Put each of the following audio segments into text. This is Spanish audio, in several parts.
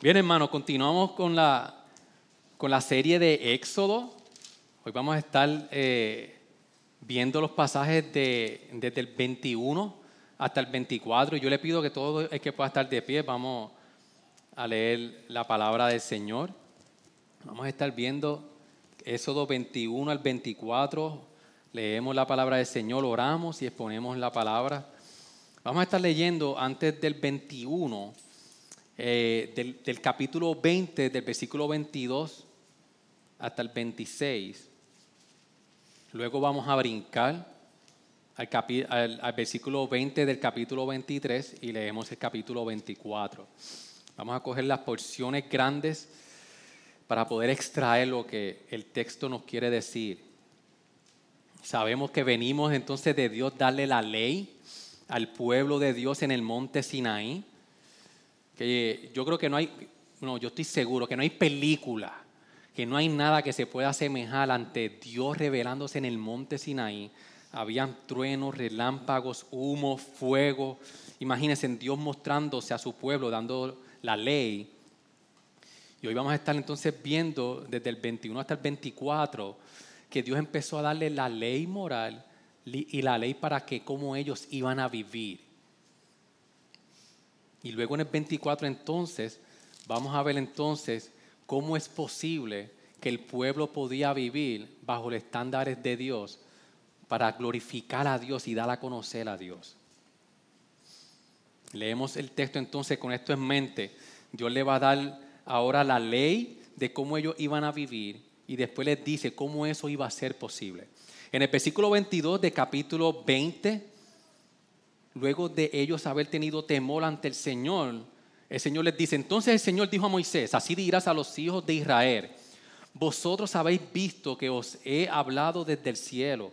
Bien, hermano, continuamos con la, con la serie de Éxodo. Hoy vamos a estar eh, viendo los pasajes de, desde el 21 hasta el 24. Yo le pido que todo el que pueda estar de pie, vamos a leer la palabra del Señor. Vamos a estar viendo Éxodo 21 al 24. Leemos la palabra del Señor, oramos y exponemos la palabra. Vamos a estar leyendo antes del 21 eh, del, capítulo 20, del versículo 22 hasta el 26. Luego vamos a brincar al, al, versículo 20 del capítulo 23 y leemos el capítulo 24. Vamos a coger las porciones grandes para poder extraer lo que el texto nos quiere decir. Sabemos que venimos entonces de Dios darle la ley al pueblo de Dios en el monte Sinaí que yo creo que no hay, no, yo estoy seguro que no hay película, que no hay nada que se pueda asemejar ante Dios revelándose en el monte Sinaí. Habían truenos, relámpagos, humo, fuego. Imagínense Dios mostrándose a su pueblo, dando la ley. Y hoy vamos a estar entonces viendo desde el 21 hasta el 24 que Dios empezó a darle la ley moral y la ley para que cómo ellos iban a vivir. Y luego en el 24 entonces vamos a ver entonces cómo es posible que el pueblo podía vivir bajo los estándares de Dios para glorificar a Dios y dar a conocer a Dios. Leemos el texto entonces con esto en mente. Dios le va a dar ahora la ley de cómo ellos iban a vivir y después les dice cómo eso iba a ser posible. En el versículo 22 de capítulo 20 luego de ellos haber tenido temor ante el Señor, el Señor les dice, entonces el Señor dijo a Moisés, así dirás a los hijos de Israel, vosotros habéis visto que os he hablado desde el cielo.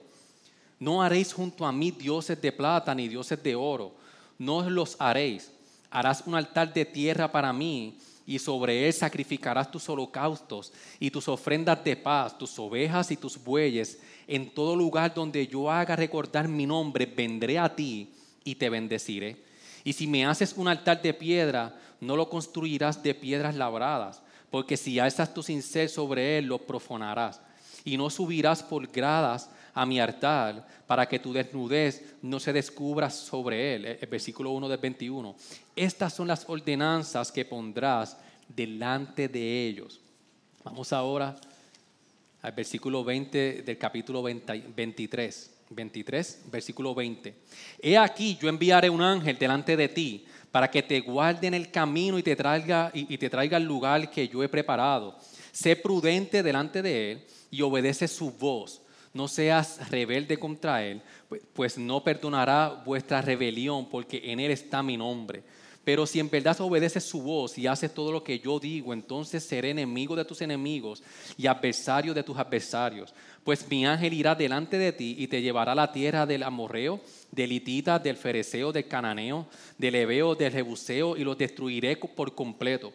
No haréis junto a mí dioses de plata ni dioses de oro, no los haréis. Harás un altar de tierra para mí y sobre él sacrificarás tus holocaustos y tus ofrendas de paz, tus ovejas y tus bueyes. En todo lugar donde yo haga recordar mi nombre, vendré a ti y te bendeciré. Y si me haces un altar de piedra, no lo construirás de piedras labradas, porque si alzas tu cincel sobre él, lo profanarás. Y no subirás por gradas a mi altar, para que tu desnudez no se descubra sobre él. El versículo 1 del 21. Estas son las ordenanzas que pondrás delante de ellos. Vamos ahora al versículo 20 del capítulo 23. 23, versículo 20. He aquí, yo enviaré un ángel delante de ti para que te guarde en el camino y te traiga, y, te traiga al lugar que yo he preparado. Sé prudente delante de él y obedece su voz. No seas rebelde contra él, pues, pues no perdonará vuestra rebelión, porque en él está mi nombre. Pero si en verdad obedeces su voz y haces todo lo que yo digo, entonces seré enemigo de tus enemigos y adversario de tus adversarios. Pues mi ángel irá delante de ti y te llevará a la tierra del amorreo, del hitita, del fereceo, del cananeo, del hebeo, del jebuseo y los destruiré por completo.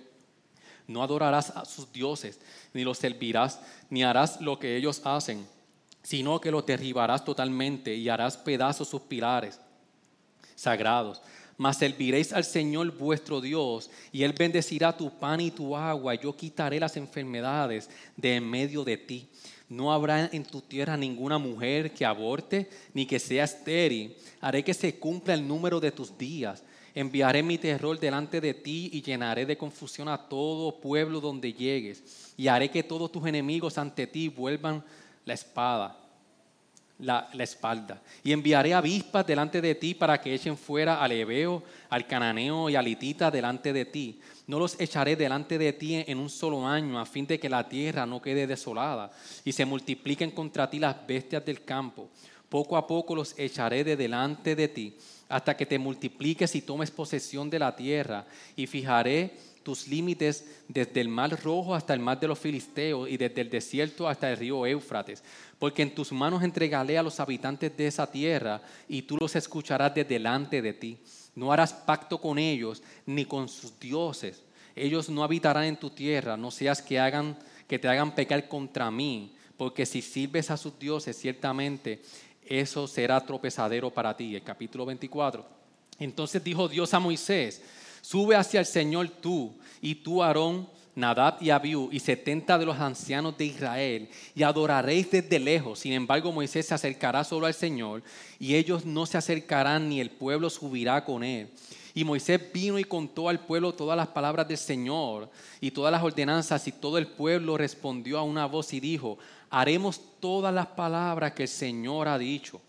No adorarás a sus dioses, ni los servirás, ni harás lo que ellos hacen, sino que los derribarás totalmente y harás pedazos sus pilares sagrados mas serviréis al Señor vuestro Dios, y Él bendecirá tu pan y tu agua, y yo quitaré las enfermedades de en medio de ti. No habrá en tu tierra ninguna mujer que aborte, ni que sea estéril. Haré que se cumpla el número de tus días. Enviaré mi terror delante de ti y llenaré de confusión a todo pueblo donde llegues. Y haré que todos tus enemigos ante ti vuelvan la espada la, espalda. Y enviaré avispas delante de ti para que echen fuera al Ebeo, al Cananeo y al Hitita delante de ti. No los echaré delante de ti en un solo año, a fin de que la tierra no quede desolada y se multipliquen contra ti las bestias del campo. Poco a poco los echaré de delante de ti, hasta que te multipliques y tomes posesión de la tierra, y fijaré tus límites desde el mar rojo hasta el mar de los filisteos y desde el desierto hasta el río Éufrates. Porque en tus manos entregaré a los habitantes de esa tierra y tú los escucharás de delante de ti. No harás pacto con ellos ni con sus dioses. Ellos no habitarán en tu tierra, no seas que, hagan, que te hagan pecar contra mí, porque si sirves a sus dioses, ciertamente eso será tropezadero para ti. El capítulo 24. Entonces dijo Dios a Moisés, Sube hacia el Señor tú y tú, Aarón, Nadab y Abiú y setenta de los ancianos de Israel y adoraréis desde lejos. Sin embargo, Moisés se acercará solo al Señor y ellos no se acercarán ni el pueblo subirá con él. Y Moisés vino y contó al pueblo todas las palabras del Señor y todas las ordenanzas y todo el pueblo respondió a una voz y dijo, haremos todas las palabras que el Señor ha dicho.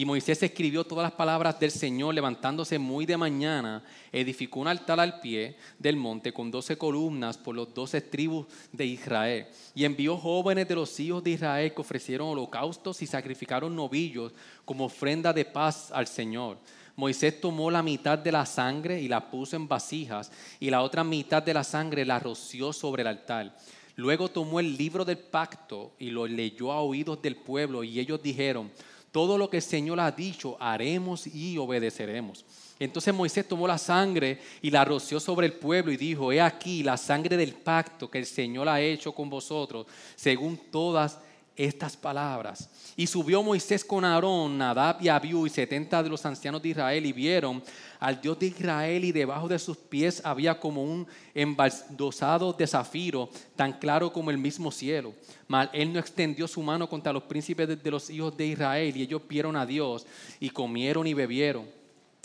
Y Moisés escribió todas las palabras del Señor levantándose muy de mañana, edificó un altar al pie del monte con doce columnas por los doce tribus de Israel. Y envió jóvenes de los hijos de Israel que ofrecieron holocaustos y sacrificaron novillos como ofrenda de paz al Señor. Moisés tomó la mitad de la sangre y la puso en vasijas y la otra mitad de la sangre la roció sobre el altar. Luego tomó el libro del pacto y lo leyó a oídos del pueblo y ellos dijeron, todo lo que el Señor ha dicho, haremos y obedeceremos. Entonces Moisés tomó la sangre y la roció sobre el pueblo y dijo, he aquí la sangre del pacto que el Señor ha hecho con vosotros, según todas estas palabras. Y subió Moisés con Aarón, Nadab y Abiú y setenta de los ancianos de Israel y vieron al Dios de Israel y debajo de sus pies había como un embaldosado de zafiro, tan claro como el mismo cielo. Mas él no extendió su mano contra los príncipes de los hijos de Israel y ellos vieron a Dios y comieron y bebieron.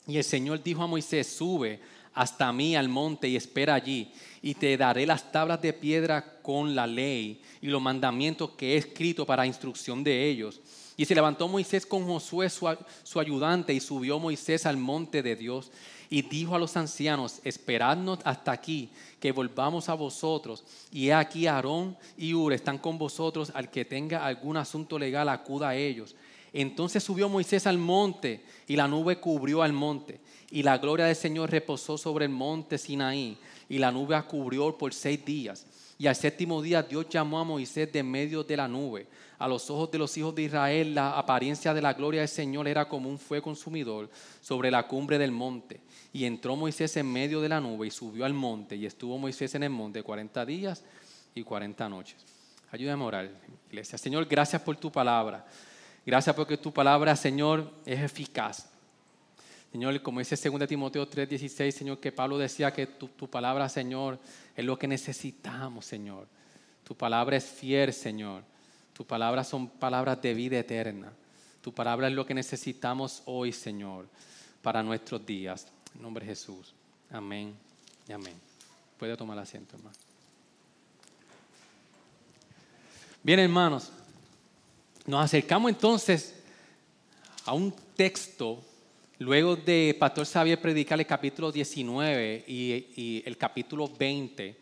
Y el Señor dijo a Moisés, sube hasta mí al monte y espera allí, y te daré las tablas de piedra con la ley y los mandamientos que he escrito para instrucción de ellos. Y se levantó Moisés con Josué, su, ayudante, y subió Moisés al monte de Dios. Y dijo a los ancianos, esperadnos hasta aquí, que volvamos a vosotros. Y he aquí Aarón y Ur están con vosotros, al que tenga algún asunto legal acuda a ellos. Entonces subió Moisés al monte, y la nube cubrió al monte. Y la gloria del Señor reposó sobre el monte Sinaí, y la nube cubrió por seis días. Y al séptimo día Dios llamó a Moisés de medio de la nube. A los ojos de los hijos de Israel la apariencia de la gloria del Señor era como un fuego consumidor sobre la cumbre del monte. Y entró Moisés en medio de la nube y subió al monte. Y estuvo Moisés en el monte cuarenta días y cuarenta noches. Ayúdame a orar, iglesia. Señor, gracias por tu palabra. Gracias porque tu palabra, Señor, es eficaz. Señor, como dice 2 Timoteo 3:16, Señor, que Pablo decía que tu, tu, palabra, Señor, es lo que necesitamos, Señor. Tu palabra es fiel, Señor. Tu palabra son palabras de vida eterna. Tu palabra es lo que necesitamos hoy, Señor, para nuestros días. En nombre de Jesús. Amén y amén. Puede tomar asiento, hermano. Bien, hermanos, nos acercamos entonces a un texto Luego de Pastor Xavier predicar el capítulo 19 y, el capítulo 20,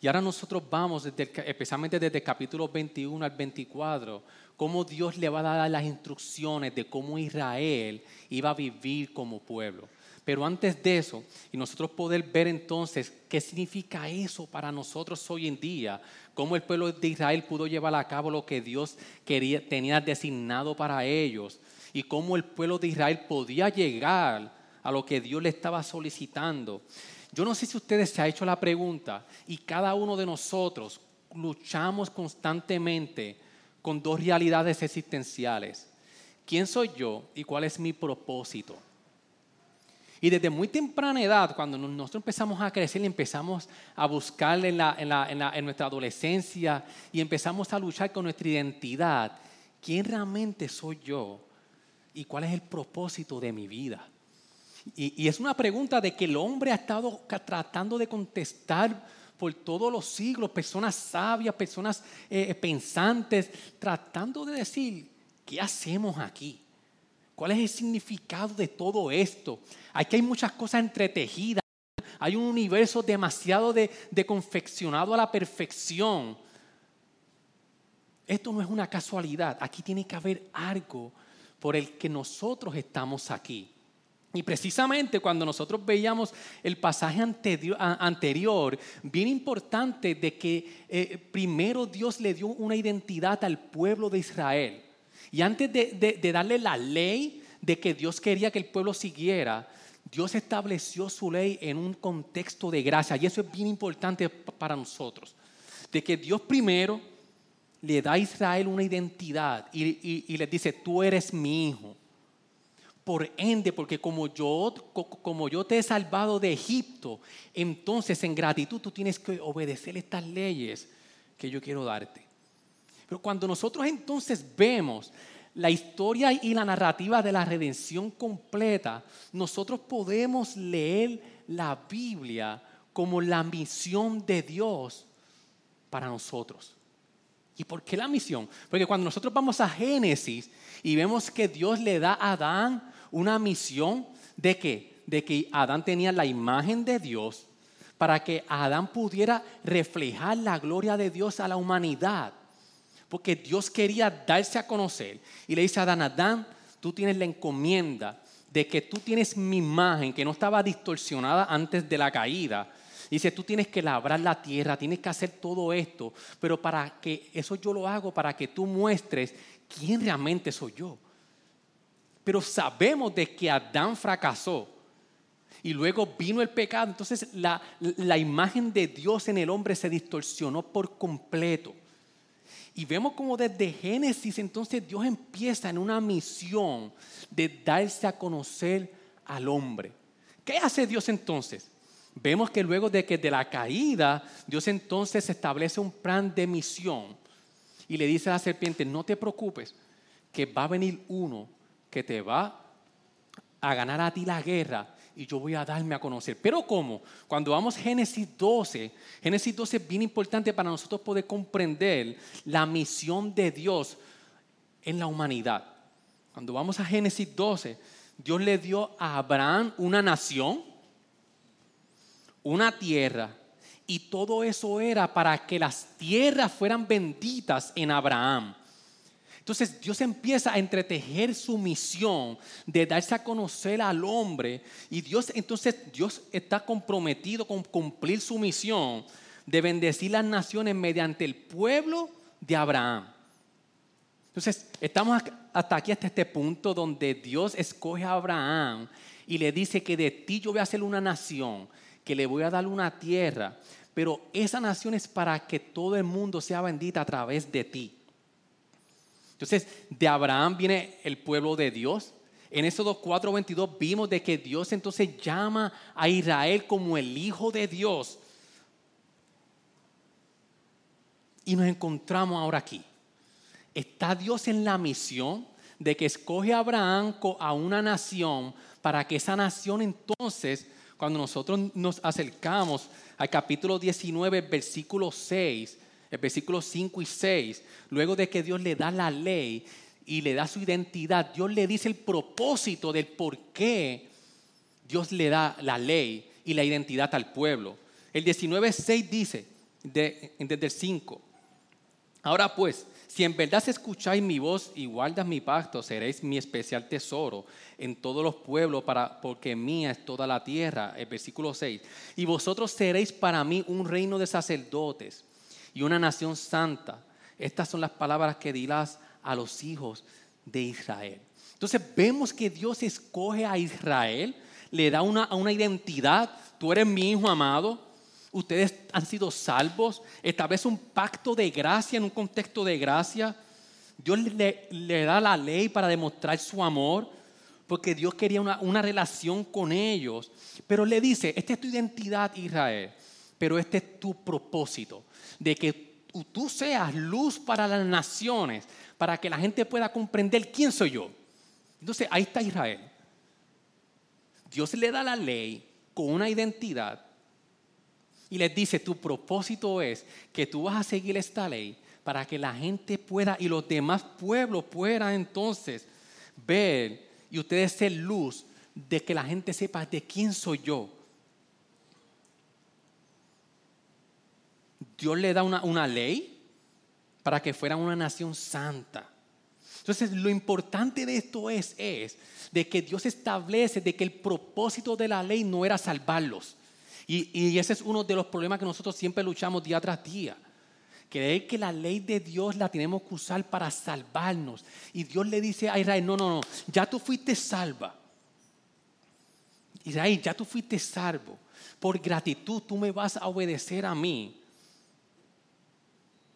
y ahora nosotros vamos, especialmente desde el capítulo 21 al 24, cómo Dios le va a dar las instrucciones de cómo Israel iba a vivir como pueblo. Pero antes de eso, y nosotros poder ver entonces qué significa eso para nosotros hoy en día, cómo el pueblo de Israel pudo llevar a cabo lo que Dios quería, tenía designado para ellos y cómo el pueblo de Israel podía llegar a lo que Dios le estaba solicitando. Yo no sé si ustedes se han hecho la pregunta y cada uno de nosotros luchamos constantemente con dos realidades existenciales. ¿Quién soy yo y cuál es mi propósito? Y desde muy temprana edad, cuando nosotros empezamos a crecer y empezamos a buscar en, en, nuestra adolescencia y empezamos a luchar con nuestra identidad, ¿quién realmente soy yo? ¿Y cuál es el propósito de mi vida? Y, es una pregunta de que el hombre ha estado tratando de contestar por todos los siglos, personas sabias, personas eh, pensantes, tratando de decir, ¿qué hacemos aquí? ¿Cuál es el significado de todo esto? Aquí hay muchas cosas entretejidas, hay un universo demasiado de, de confeccionado a la perfección. Esto no es una casualidad, aquí tiene que haber algo por el que nosotros estamos aquí. Y precisamente cuando nosotros veíamos el pasaje anterior, bien importante de que eh, primero Dios le dio una identidad al pueblo de Israel. Y antes de, de darle la ley de que Dios quería que el pueblo siguiera, Dios estableció su ley en un contexto de gracia. Y eso es bien importante para nosotros. De que Dios primero le da a Israel una identidad y, y, le dice, tú eres mi hijo. Por ende, porque como yo, como yo te he salvado de Egipto, entonces en gratitud tú tienes que obedecer estas leyes que yo quiero darte. Pero cuando nosotros entonces vemos la historia y la narrativa de la redención completa, nosotros podemos leer la Biblia como la misión de Dios para nosotros. ¿Y por qué la misión? Porque cuando nosotros vamos a Génesis y vemos que Dios le da a Adán una misión de que, de que Adán tenía la imagen de Dios para que Adán pudiera reflejar la gloria de Dios a la humanidad porque Dios quería darse a conocer. Y le dice a Adán, Adán, tú tienes la encomienda de que tú tienes mi imagen que no estaba distorsionada antes de la caída. Dice, tú tienes que labrar la tierra, tienes que hacer todo esto, pero para que eso yo lo hago, para que tú muestres quién realmente soy yo. Pero sabemos de que Adán fracasó y luego vino el pecado, entonces la, la imagen de Dios en el hombre se distorsionó por completo. Y vemos como desde Génesis entonces Dios empieza en una misión de darse a conocer al hombre. ¿Qué hace Dios entonces? Vemos que luego de que de la caída, Dios entonces establece un plan de misión y le dice a la serpiente, no te preocupes, que va a venir uno que te va a ganar a ti la guerra y yo voy a darme a conocer. Pero ¿cómo? Cuando vamos a Génesis 12, Génesis 12 es bien importante para nosotros poder comprender la misión de Dios en la humanidad. Cuando vamos a Génesis 12, Dios le dio a Abraham una nación, una tierra, y todo eso era para que las tierras fueran benditas en Abraham. Entonces Dios empieza a entretejer su misión de darse a conocer al hombre y Dios entonces Dios está comprometido con cumplir su misión de bendecir las naciones mediante el pueblo de Abraham. Entonces, estamos hasta aquí, hasta este punto donde Dios escoge a Abraham y le dice que de ti yo voy a hacer una nación, que le voy a dar una tierra, pero esa nación es para que todo el mundo sea bendita a través de ti. Entonces, de Abraham viene el pueblo de Dios. En Éxodo 4:22 vimos de que Dios entonces llama a Israel como el Hijo de Dios. Y nos encontramos ahora aquí. Está Dios en la misión de que escoge a Abraham a una nación para que esa nación entonces, cuando nosotros nos acercamos al capítulo 19, versículo 6, el versículo 5 y 6, luego de que Dios le da la ley y le da su identidad, Dios le dice el propósito del por qué Dios le da la ley y la identidad al pueblo. El 19.6 dice, desde el 5, ahora pues, si en verdad escucháis mi voz y guardas mi pacto, seréis mi especial tesoro en todos los pueblos, para, porque mía es toda la tierra. El versículo 6. Y vosotros seréis para mí un reino de sacerdotes y una nación santa. Estas son las palabras que dirás a los hijos de Israel. Entonces vemos que Dios escoge a Israel, le da una, una identidad. Tú eres mi hijo amado, ustedes han sido salvos, establece un pacto de gracia en un contexto de gracia. Dios le, le da la ley para demostrar su amor, porque Dios quería una, una, relación con ellos. Pero le dice, esta es tu identidad, Israel, pero este es tu propósito de que tú seas luz para las naciones, para que la gente pueda comprender quién soy yo. Entonces ahí está Israel. Dios le da la ley con una identidad y les dice, tu propósito es que tú vas a seguir esta ley para que la gente pueda y los demás pueblos puedan entonces ver y ustedes ser luz de que la gente sepa de quién soy yo. Dios le da una, ley para que fuera una nación santa. Entonces, lo importante de esto es, es de que Dios establece de que el propósito de la ley no era salvarlos. Y, ese es uno de los problemas que nosotros siempre luchamos día tras día. Creer que la ley de Dios la tenemos que usar para salvarnos. Y Dios le dice a Israel, no, no, no, ya tú fuiste salva. Israel, ya tú fuiste salvo. Por gratitud tú me vas a obedecer a mí.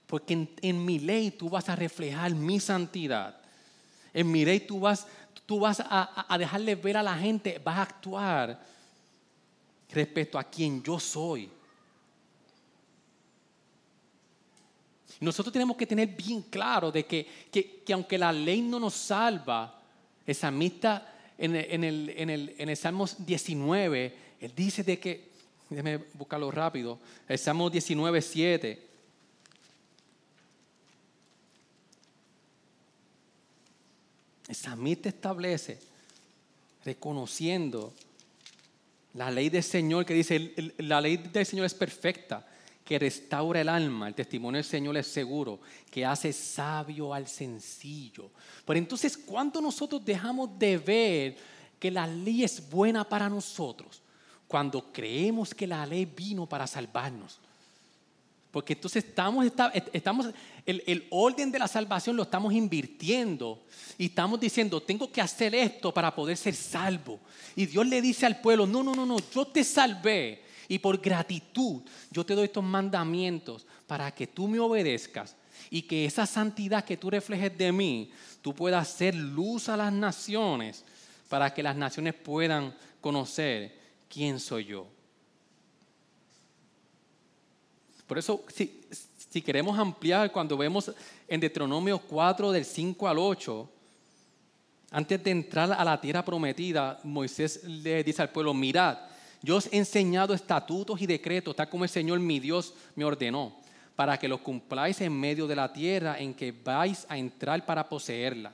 Porque en, mi ley tú vas a reflejar mi santidad. En mi ley tú vas, tú vas a, a dejarle ver a la gente, vas a actuar respecto a quien yo soy. Nosotros tenemos que tener bien claro de que, que, que aunque la ley no nos salva, el salmista en el, en, el, en, el, en el Salmo 19, él dice de que, déjeme buscarlo rápido, el Salmo 19, 7. El samita establece, reconociendo la ley del Señor que dice, la ley del Señor es perfecta, que restaura el alma, el testimonio del Señor es seguro, que hace sabio al sencillo. Pero entonces, ¿cuánto nosotros dejamos de ver que la ley es buena para nosotros? Cuando creemos que la ley vino para salvarnos. Porque entonces estamos, estamos el, el, orden de la salvación lo estamos invirtiendo y estamos diciendo, tengo que hacer esto para poder ser salvo. Y Dios le dice al pueblo, no, no, no, no, yo te salvé y por gratitud yo te doy estos mandamientos para que tú me obedezcas y que esa santidad que tú reflejes de mí, tú puedas ser luz a las naciones para que las naciones puedan conocer quién soy yo. Por eso, si, queremos ampliar, cuando vemos en Deuteronomio 4, del 5 al 8, antes de entrar a la tierra prometida, Moisés le dice al pueblo, mirad, yo os he enseñado estatutos y decretos, tal como el Señor mi Dios me ordenó, para que los cumpláis en medio de la tierra en que vais a entrar para poseerla.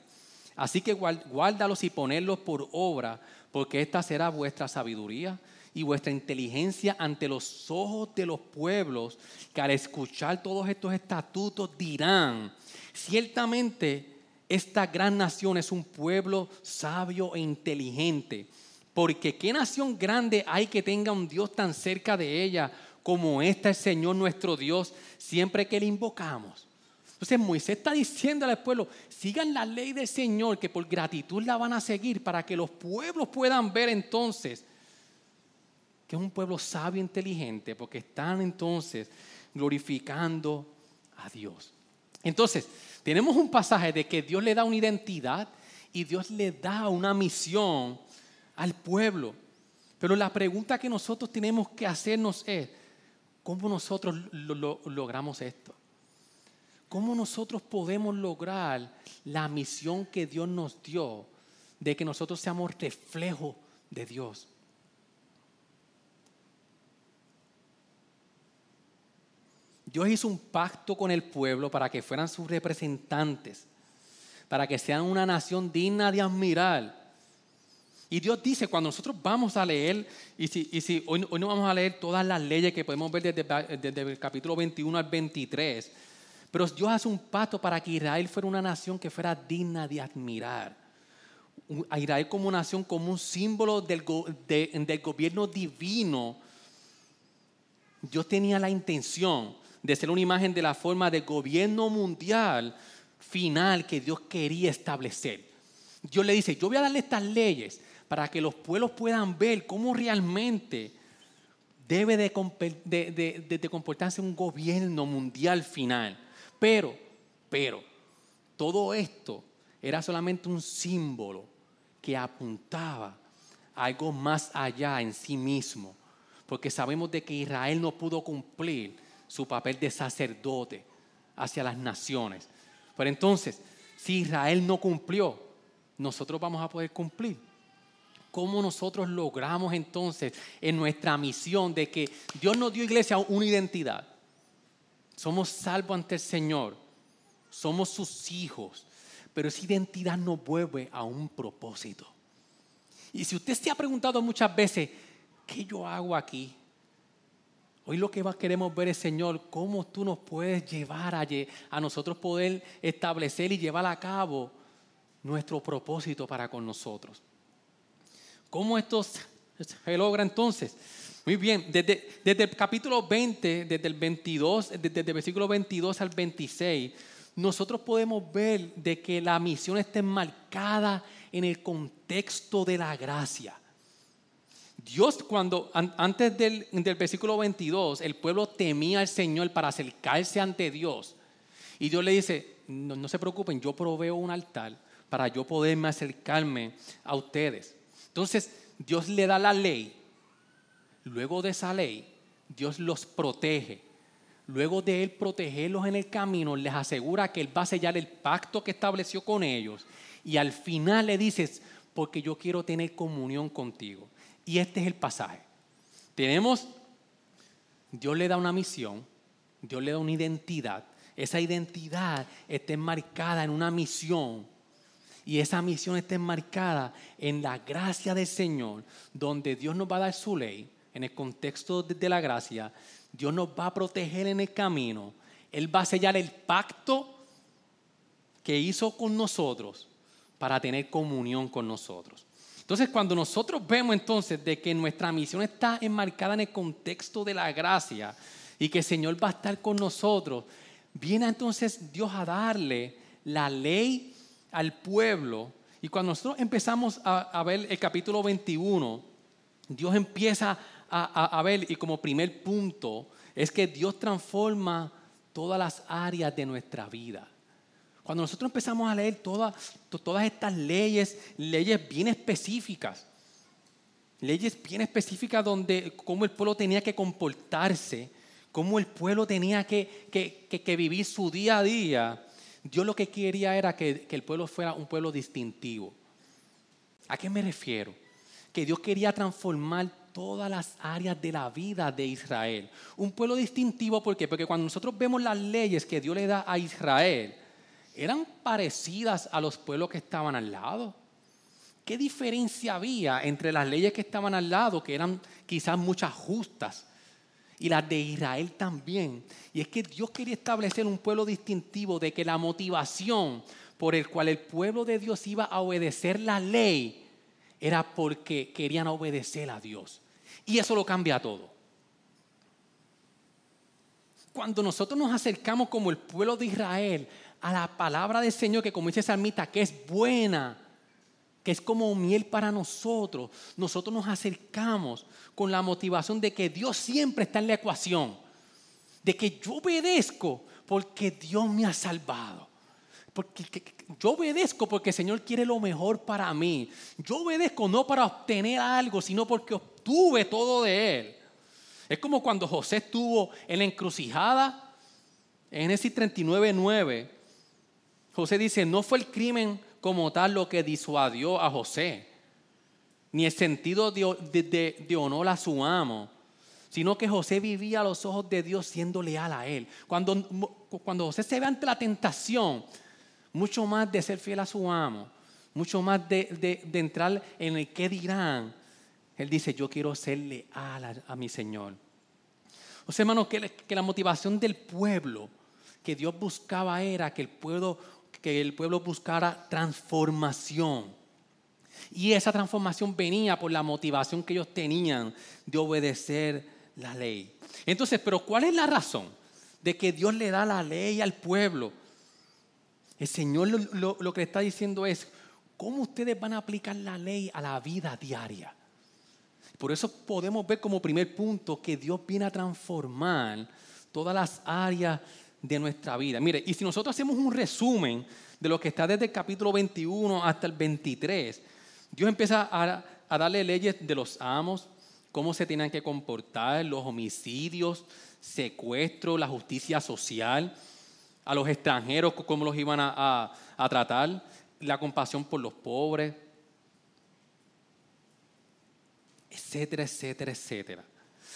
Así que guárdalos y ponedlos por obra, porque esta será vuestra sabiduría y vuestra inteligencia ante los ojos de los pueblos, que al escuchar todos estos estatutos dirán, ciertamente esta gran nación es un pueblo sabio e inteligente, porque qué nación grande hay que tenga un Dios tan cerca de ella como esta el Señor nuestro Dios, siempre que le invocamos. Entonces Moisés está diciendo al pueblo, sigan la ley del Señor, que por gratitud la van a seguir para que los pueblos puedan ver entonces que es un pueblo sabio e inteligente, porque están entonces glorificando a Dios. Entonces, tenemos un pasaje de que Dios le da una identidad y Dios le da una misión al pueblo. Pero la pregunta que nosotros tenemos que hacernos es, ¿cómo nosotros logramos esto? ¿Cómo nosotros podemos lograr la misión que Dios nos dio de que nosotros seamos reflejo de Dios? Dios hizo un pacto con el pueblo para que fueran sus representantes, para que sean una nación digna de admirar. Y Dios dice, cuando nosotros vamos a leer, y si, hoy, no vamos a leer todas las leyes que podemos ver desde, desde el capítulo 21 al 23, pero Dios hace un pacto para que Israel fuera una nación que fuera digna de admirar. A Israel como nación, como un símbolo del, del gobierno divino. Dios tenía la intención de ser una imagen de la forma de gobierno mundial final que Dios quería establecer. Dios le dice, yo voy a darle estas leyes para que los pueblos puedan ver cómo realmente debe de, comportarse un gobierno mundial final. Pero, pero, todo esto era solamente un símbolo que apuntaba a algo más allá en sí mismo. Porque sabemos de que Israel no pudo cumplir su papel de sacerdote hacia las naciones. Pero entonces, si Israel no cumplió, nosotros vamos a poder cumplir. ¿Cómo nosotros logramos entonces en nuestra misión de que Dios nos dio iglesia una identidad? Somos salvos ante el Señor, somos sus hijos, pero esa identidad nos vuelve a un propósito. Y si usted se ha preguntado muchas veces, ¿qué yo hago aquí? Hoy lo que más queremos ver es, Señor, cómo tú nos puedes llevar a, nosotros poder establecer y llevar a cabo nuestro propósito para con nosotros. ¿Cómo esto se logra entonces? Muy bien, desde, desde, el capítulo 20, desde el 22, desde el versículo 22 al 26, nosotros podemos ver de que la misión está enmarcada en el contexto de la gracia. Dios cuando antes del, del, versículo 22, el pueblo temía al Señor para acercarse ante Dios. Y Dios le dice, no, se preocupen, yo proveo un altar para yo poderme acercarme a ustedes. Entonces, Dios le da la ley. Luego de esa ley, Dios los protege. Luego de Él protegerlos en el camino, les asegura que Él va a sellar el pacto que estableció con ellos. Y al final le dices, porque yo quiero tener comunión contigo. Y este es el pasaje. Tenemos, Dios le da una misión, Dios le da una identidad. Esa identidad está enmarcada en una misión y esa misión está enmarcada en la gracia del Señor, donde Dios nos va a dar su ley, en el contexto de la gracia, Dios nos va a proteger en el camino, Él va a sellar el pacto que hizo con nosotros para tener comunión con nosotros. Entonces, cuando nosotros vemos entonces de que nuestra misión está enmarcada en el contexto de la gracia y que el Señor va a estar con nosotros, viene entonces Dios a darle la ley al pueblo. Y cuando nosotros empezamos a, ver el capítulo 21, Dios empieza a, ver, y como primer punto, es que Dios transforma todas las áreas de nuestra vida. Cuando nosotros empezamos a leer todas, todas estas leyes, leyes bien específicas, leyes bien específicas donde cómo el pueblo tenía que comportarse, cómo el pueblo tenía que, que vivir su día a día, Dios lo que quería era que, el pueblo fuera un pueblo distintivo. ¿A qué me refiero? Que Dios quería transformar todas las áreas de la vida de Israel. Un pueblo distintivo, ¿por qué? Porque cuando nosotros vemos las leyes que Dios le da a Israel, eran parecidas a los pueblos que estaban al lado. ¿Qué diferencia había entre las leyes que estaban al lado, que eran quizás muchas justas, y las de Israel también. Y es que Dios quería establecer un pueblo distintivo de que la motivación por el cual el pueblo de Dios iba a obedecer la ley era porque querían obedecer a Dios. Y eso lo cambia todo. Cuando nosotros nos acercamos como el pueblo de Israel a la palabra del Señor, que como dice Salmita, que es buena, que es como miel para nosotros, nosotros nos acercamos con la motivación de que Dios siempre está en la ecuación, de que yo obedezco porque Dios me ha salvado. Porque yo obedezco porque el Señor quiere lo mejor para mí. Yo obedezco no para obtener algo, sino porque obtuve todo de Él. Es como cuando José estuvo en la encrucijada, en Génesis 39, 9. José dice, no fue el crimen como tal lo que disuadió a José, ni el sentido de, honor a su amo, sino que José vivía a los ojos de Dios siendo leal a él. Cuando, cuando José se ve ante la tentación, mucho más de ser fiel a su amo, mucho más de, entrar en el que dirán, él dice, yo quiero ser leal a, mi Señor. O sea, que, que la motivación del pueblo que Dios buscaba era que el pueblo que el pueblo buscara transformación. Y esa transformación venía por la motivación que ellos tenían de obedecer la ley. Entonces, pero ¿cuál es la razón de que Dios le da la ley al pueblo? El Señor lo, lo que le está diciendo es, ¿cómo ustedes van a aplicar la ley a la vida diaria? Por eso podemos ver como primer punto que Dios viene a transformar todas las áreas de nuestra vida. Mire, y si nosotros hacemos un resumen de lo que está desde el capítulo 21 hasta el 23, Dios empieza a, darle leyes de los amos, cómo se tienen que comportar, los homicidios, secuestro, la justicia social, a los extranjeros, cómo los iban a, a tratar, la compasión por los pobres, etcétera, etcétera, etcétera.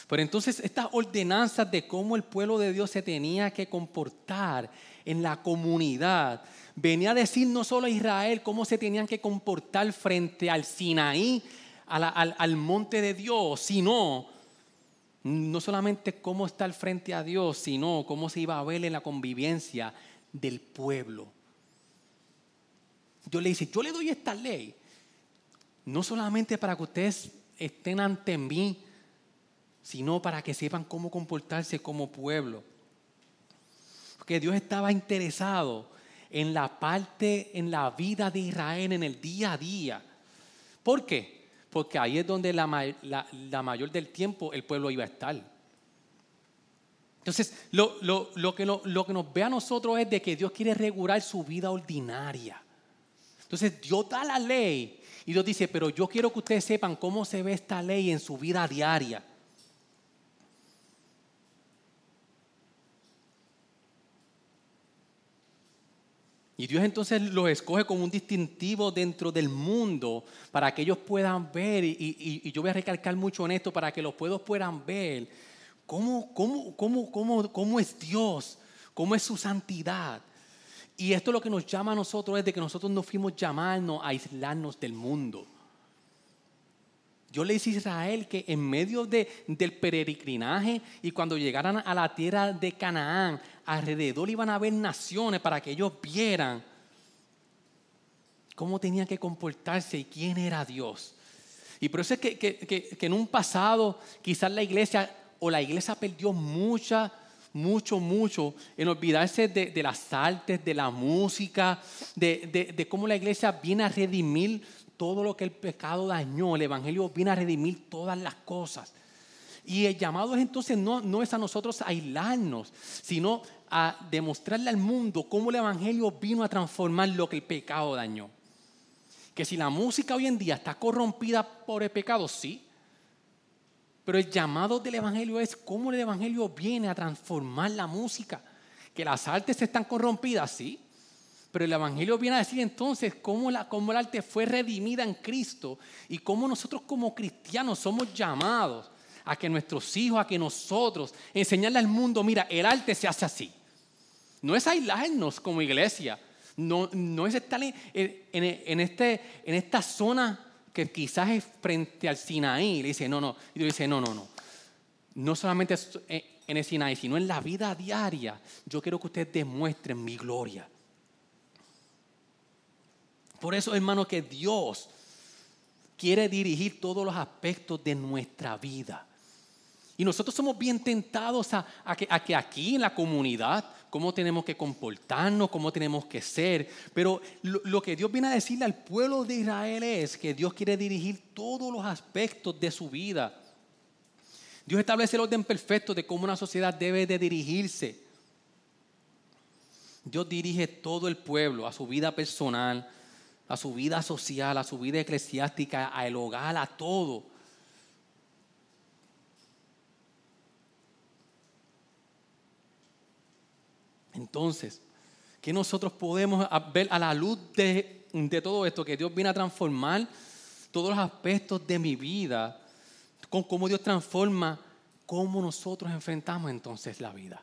Pero entonces estas ordenanzas de cómo el pueblo de Dios se tenía que comportar en la comunidad, venía a decir no solo a Israel cómo se tenían que comportar frente al Sinaí, al, al, monte de Dios, sino no solamente cómo estar frente a Dios, sino cómo se iba a ver en la convivencia del pueblo. Dios le dice, yo le doy esta ley, no solamente para que ustedes estén ante mí, sino para que sepan cómo comportarse como pueblo. Porque Dios estaba interesado en la parte, en la vida de Israel, en el día a día. ¿Por qué? Porque ahí es donde la, la, mayor del tiempo el pueblo iba a estar. Entonces, lo, lo, que lo, que nos ve a nosotros es de que Dios quiere regular su vida ordinaria. Entonces, Dios da la ley y Dios dice, pero yo quiero que ustedes sepan cómo se ve esta ley en su vida diaria. Y Dios entonces los escoge como un distintivo dentro del mundo para que ellos puedan ver, y, yo voy a recalcar mucho en esto, para que los pueblos puedan ver cómo, cómo, cómo, cómo, cómo es Dios, cómo es su santidad. Y esto lo que nos llama a nosotros es de que nosotros no fuimos llamarnos a aislarnos del mundo. Yo le dije a Israel que en medio del peregrinaje y cuando llegaran a la tierra de Canaán, alrededor iban a haber naciones para que ellos vieran cómo tenían que comportarse y quién era Dios. Y por eso es que, en un pasado quizás la iglesia o la iglesia perdió mucha, mucho, mucho en olvidarse de, las artes, de la música, de, de cómo la iglesia viene a redimir todo lo que el pecado dañó. El Evangelio viene a redimir todas las cosas. Y el llamado es entonces no, no es a nosotros aislarnos, sino a demostrarle al mundo cómo el Evangelio vino a transformar lo que el pecado dañó. Que si la música hoy en día está corrompida por el pecado, sí. Pero el llamado del Evangelio es cómo el Evangelio viene a transformar la música. Que las artes están corrompidas, sí. Pero el Evangelio viene a decir entonces cómo, la, cómo el arte fue redimida en Cristo y cómo nosotros como cristianos somos llamados a que nuestros hijos, a que nosotros, enseñarle al mundo, mira, el arte se hace así. No es aislarnos como iglesia, no, no es estar en, en, este, en esta zona que quizás es frente al Sinaí. Le dice, no, no, y dice, no, no, no. No solamente en el Sinaí, sino en la vida diaria. Yo quiero que ustedes demuestren mi gloria. Por eso, hermano, que Dios quiere dirigir todos los aspectos de nuestra vida. Y nosotros somos bien tentados a, que, aquí en la comunidad, cómo tenemos que comportarnos, cómo tenemos que ser. Pero lo, lo, que Dios viene a decirle al pueblo de Israel es que Dios quiere dirigir todos los aspectos de su vida. Dios establece el orden perfecto de cómo una sociedad debe de dirigirse. Dios dirige todo el pueblo a su vida personal, a su vida social, a su vida eclesiástica, a el hogar, a todo. Entonces, ¿qué nosotros podemos ver a la luz de, de, todo esto? Que Dios viene a transformar todos los aspectos de mi vida, con cómo Dios transforma, cómo nosotros enfrentamos entonces la vida.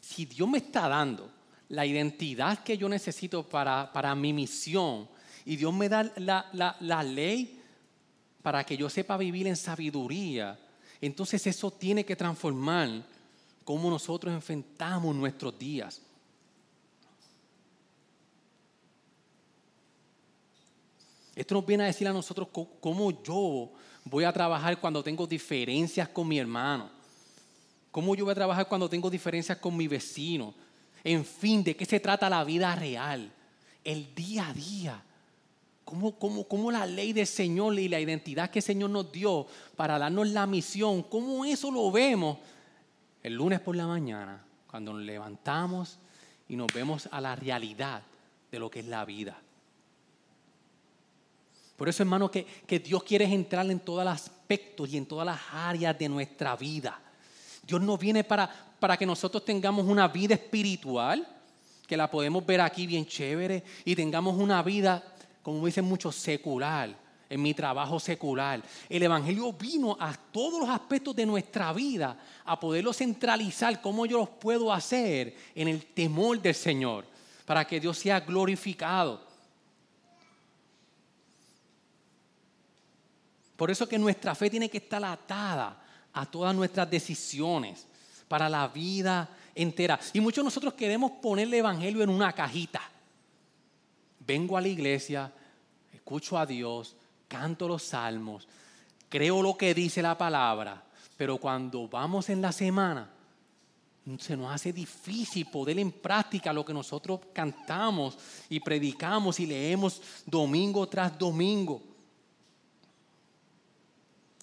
Si Dios me está dando la identidad que yo necesito para, para mi misión. Y Dios me da la, la ley para que yo sepa vivir en sabiduría. Entonces eso tiene que transformar cómo nosotros enfrentamos nuestros días. Esto nos viene a decir a nosotros cómo yo voy a trabajar cuando tengo diferencias con mi hermano. Cómo yo voy a trabajar cuando tengo diferencias con mi vecino en fin, ¿de qué se trata la vida real? El día a día. ¿Cómo, cómo, cómo la ley del Señor y la identidad que el Señor nos dio para darnos la misión, cómo eso lo vemos el lunes por la mañana, cuando nos levantamos y nos vemos a la realidad de lo que es la vida? Por eso, hermano, que, que Dios quiere entrar en todos los aspectos y en todas las áreas de nuestra vida. Dios no viene para, para que nosotros tengamos una vida espiritual, que la podemos ver aquí bien chévere, y tengamos una vida, como dicen muchos, secular, en mi trabajo secular. El Evangelio vino a todos los aspectos de nuestra vida, a poderlo centralizar, cómo yo los puedo hacer en el temor del Señor, para que Dios sea glorificado. Por eso que nuestra fe tiene que estar atada a todas nuestras decisiones para la vida entera. Y muchos de nosotros queremos poner el Evangelio en una cajita. vengo a la iglesia, escucho a Dios, canto los salmos, creo lo que dice la palabra, pero cuando vamos en la semana, se nos hace difícil poner en práctica lo que nosotros cantamos y predicamos y leemos domingo tras domingo.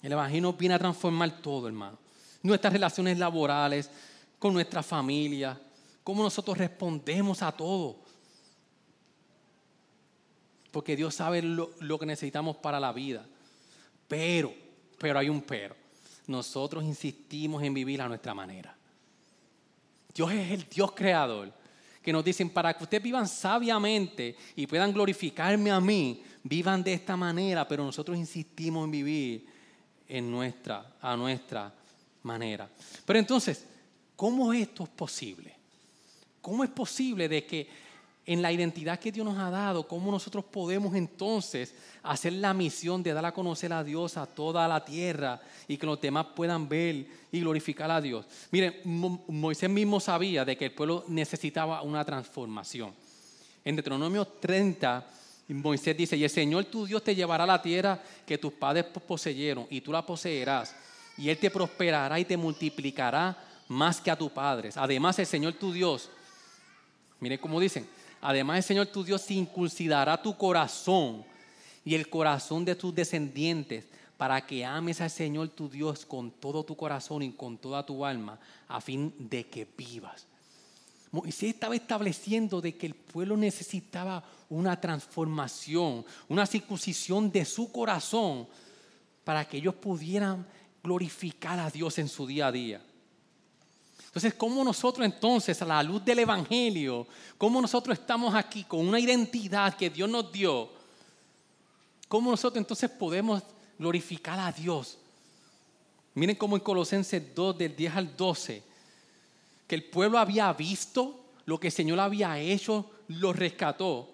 El Evangelio viene a transformar todo, hermano. Nuestras relaciones laborales, con nuestra familia, cómo nosotros respondemos a todo. Porque Dios sabe lo, lo que necesitamos para la vida. Pero, pero hay un pero. Nosotros insistimos en vivir a nuestra manera. Dios es el Dios creador que nos dicen, para que ustedes vivan sabiamente y puedan glorificarme a mí, vivan de esta manera, pero nosotros insistimos en vivir en nuestra, a nuestra manera. Pero entonces, ¿cómo esto es posible? ¿Cómo es posible de que en la identidad que Dios nos ha dado, cómo nosotros podemos entonces hacer la misión de dar a conocer a Dios a toda la tierra y que los demás puedan ver y glorificar a Dios. Miren, Moisés mismo sabía de que el pueblo necesitaba una transformación. En Deuteronomio 30, Moisés dice, y el Señor tu Dios te llevará a la tierra que tus padres poseyeron y tú la poseerás. Y Él te prosperará y te multiplicará más que a tus padres. Además, el Señor tu Dios, miren cómo dicen, Además, el Señor tu Dios circuncidará tu corazón y el corazón de tus descendientes para que ames al Señor tu Dios con todo tu corazón y con toda tu alma, a fin de que vivas. Moisés estaba estableciendo de que el pueblo necesitaba una transformación, una circuncisión de su corazón para que ellos pudieran glorificar a Dios en su día a día. Entonces, ¿cómo nosotros entonces, a la luz del Evangelio, cómo nosotros estamos aquí con una identidad que Dios nos dio? ¿Cómo nosotros entonces podemos glorificar a Dios? Miren cómo en Colosenses 2, del 10 al 12, que el pueblo había visto lo que el Señor había hecho, lo rescató.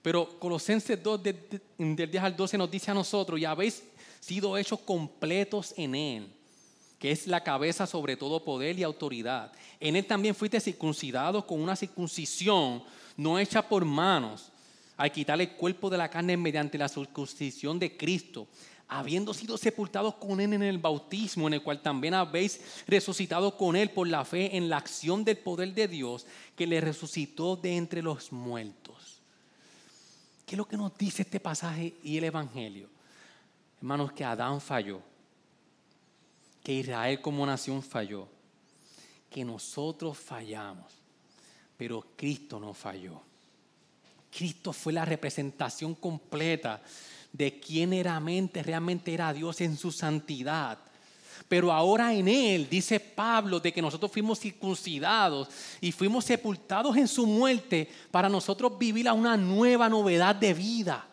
Pero Colosenses 2, del 10 al 12 nos dice a nosotros, y habéis sido hechos completos en Él que es la cabeza sobre todo poder y autoridad. En él también fuiste circuncidado con una circuncisión no hecha por manos, al quitar el cuerpo de la carne mediante la circuncisión de Cristo, habiendo sido sepultados con él en el bautismo, en el cual también habéis resucitado con él por la fe en la acción del poder de Dios que le resucitó de entre los muertos. ¿Qué es lo que nos dice este pasaje y el Evangelio? Hermanos, que Adán falló que Israel como nación falló, que nosotros fallamos, pero Cristo no falló. Cristo fue la representación completa de quién era mente, realmente era Dios en su santidad. Pero ahora en Él, dice Pablo, de que nosotros fuimos circuncidados y fuimos sepultados en su muerte para nosotros vivir a una nueva novedad de vida.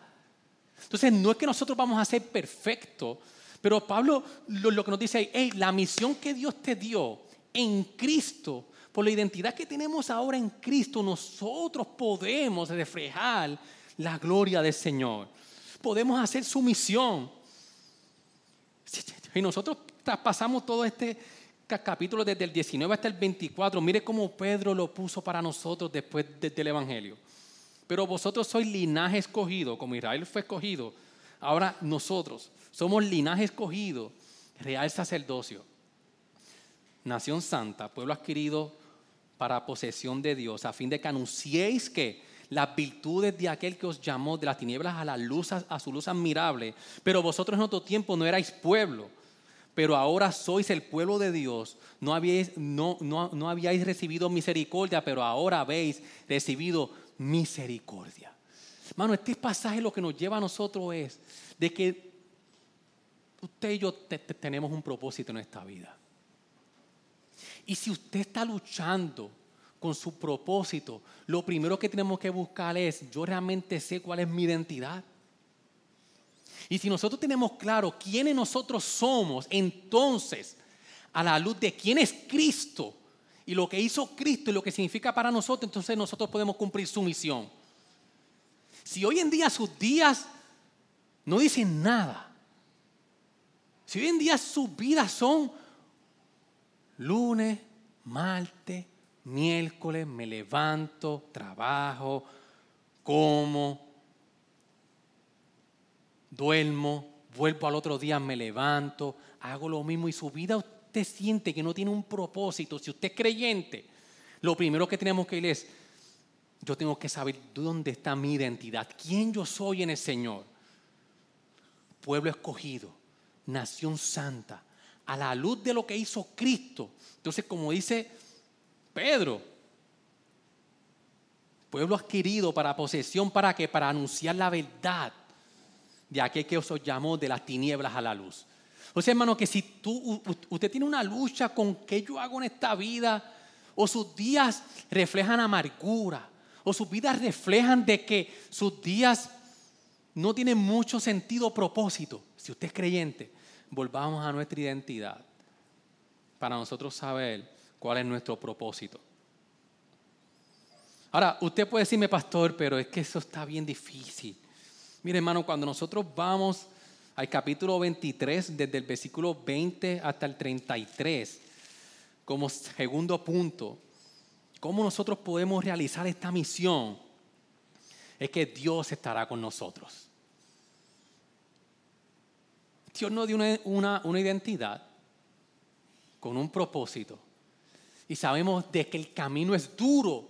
Entonces no es que nosotros vamos a ser perfectos, pero Pablo lo, que nos dice es, la misión que Dios te dio en Cristo, por la identidad que tenemos ahora en Cristo, nosotros podemos reflejar la gloria del Señor. Podemos hacer su misión. Y nosotros traspasamos todo este capítulo desde el 19 hasta el 24. Mire cómo Pedro lo puso para nosotros después del Evangelio. Pero vosotros sois linaje escogido, como Israel fue escogido. Ahora nosotros somos linaje escogido, real sacerdocio, nación santa, pueblo adquirido para posesión de Dios, a fin de que anunciéis que las virtudes de aquel que os llamó de las tinieblas a la luz, a su luz admirable. Pero vosotros en otro tiempo no erais pueblo, pero ahora sois el pueblo de Dios. No habíais, no, no, no habíais recibido misericordia, pero ahora habéis recibido misericordia. Hermano, este pasaje lo que nos lleva a nosotros es de que usted y yo tenemos un propósito en esta vida. Y si usted está luchando con su propósito, lo primero que tenemos que buscar es, yo realmente sé cuál es mi identidad. Y si nosotros tenemos claro quiénes nosotros somos, entonces, a la luz de quién es Cristo y lo que hizo Cristo y lo que significa para nosotros, entonces nosotros podemos cumplir su misión. Si hoy en día sus días no dicen nada, si hoy en día sus vidas son lunes, martes, miércoles, me levanto, trabajo, como, duermo, vuelvo al otro día, me levanto, hago lo mismo y su vida usted siente que no tiene un propósito, si usted es creyente, lo primero que tenemos que ir es, yo tengo que saber dónde está mi identidad, quién yo soy en el Señor. Pueblo escogido, nación santa, a la luz de lo que hizo Cristo. Entonces, como dice Pedro, pueblo adquirido para posesión, ¿para qué? Para anunciar la verdad de aquel que os llamó de las tinieblas a la luz. O sea, hermano, que si tú, usted tiene una lucha con qué yo hago en esta vida, o sus días reflejan amargura, o sus vidas reflejan de que sus días no tienen mucho sentido propósito. Si usted es creyente, volvamos a nuestra identidad para nosotros saber cuál es nuestro propósito. Ahora, usted puede decirme, pastor, pero es que eso está bien difícil. Mire, hermano, cuando nosotros vamos al capítulo 23, desde el versículo 20 hasta el 33, como segundo punto, cómo nosotros podemos realizar esta misión, es que Dios estará con nosotros. Dios nos dio una, una, identidad con un propósito. Y sabemos de que el camino es duro,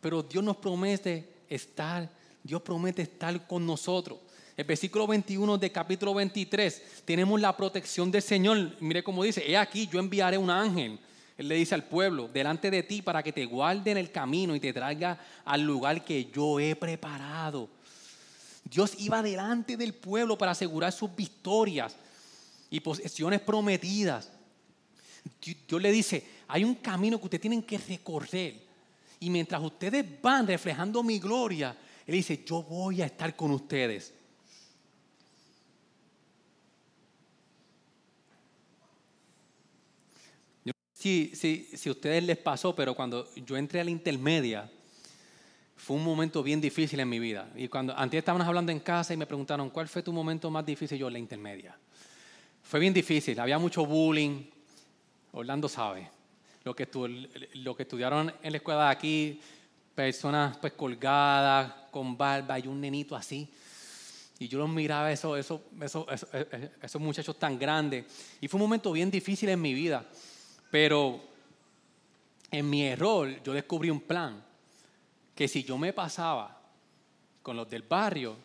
pero Dios nos promete estar, Dios promete estar con nosotros. El versículo 21 de capítulo 23, tenemos la protección del Señor. Mire cómo dice, he aquí, yo enviaré un ángel. Él le dice al pueblo, delante de ti para que te guarde en el camino y te traiga al lugar que yo he preparado. Dios iba delante del pueblo para asegurar sus victorias y posesiones prometidas. Dios le dice, hay un camino que ustedes tienen que recorrer. Y mientras ustedes van reflejando mi gloria, Él dice, yo voy a estar con ustedes. Si, si, si a ustedes les pasó, pero cuando yo entré a la intermedia, fue un momento bien difícil en mi vida. Y cuando antes estábamos hablando en casa y me preguntaron, ¿cuál fue tu momento más difícil? Yo, la intermedia. Fue bien difícil, había mucho bullying. Orlando sabe. Lo que, lo que estudiaron en la escuela de aquí, personas pues colgadas, con barba y un nenito así. Y yo los miraba, eso, eso, eso, esos muchachos tan grandes. Y fue un momento bien difícil en mi vida. Pero en mi error yo descubrí un plan, que si yo me pasaba con los del barrio,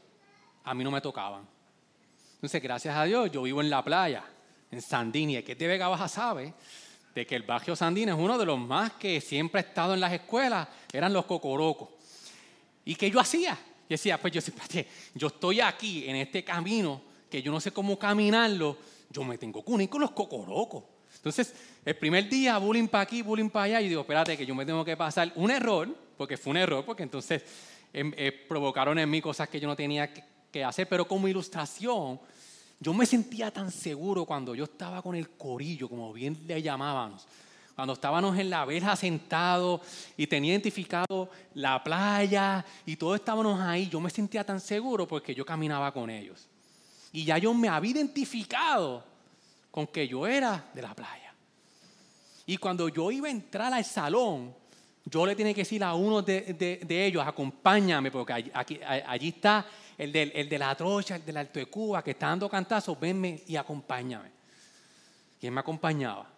a mí no me tocaban. Entonces, gracias a Dios, yo vivo en la playa, en Sandini. El que de Vega Baja sabe de que el barrio Sandini es uno de los más que siempre ha estado en las escuelas, eran los cocorocos. ¿Y qué yo hacía? Yo decía, pues yo, yo estoy aquí en este camino que yo no sé cómo caminarlo, yo me tengo que unir con los cocorocos. Entonces, el primer día, bullying para aquí, bullying para allá, y digo, espérate, que yo me tengo que pasar un error, porque fue un error, porque entonces em, eh, provocaron en mí cosas que yo no tenía que, hacer, pero como ilustración, yo me sentía tan seguro cuando yo estaba con el corillo, como bien le llamábamos, cuando estábamos en la verja sentados y tenía identificado la playa y todos estábamos ahí, yo me sentía tan seguro porque yo caminaba con ellos. Y ya yo me había identificado con que yo era de la playa. Y cuando yo iba a entrar al salón, yo le tenía que decir a uno de, ellos, acompáñame, porque allí, está el de, el de, la trocha, el del Alto de Cuba, que está dando cantazos, venme y acompáñame. Y él me acompañaba.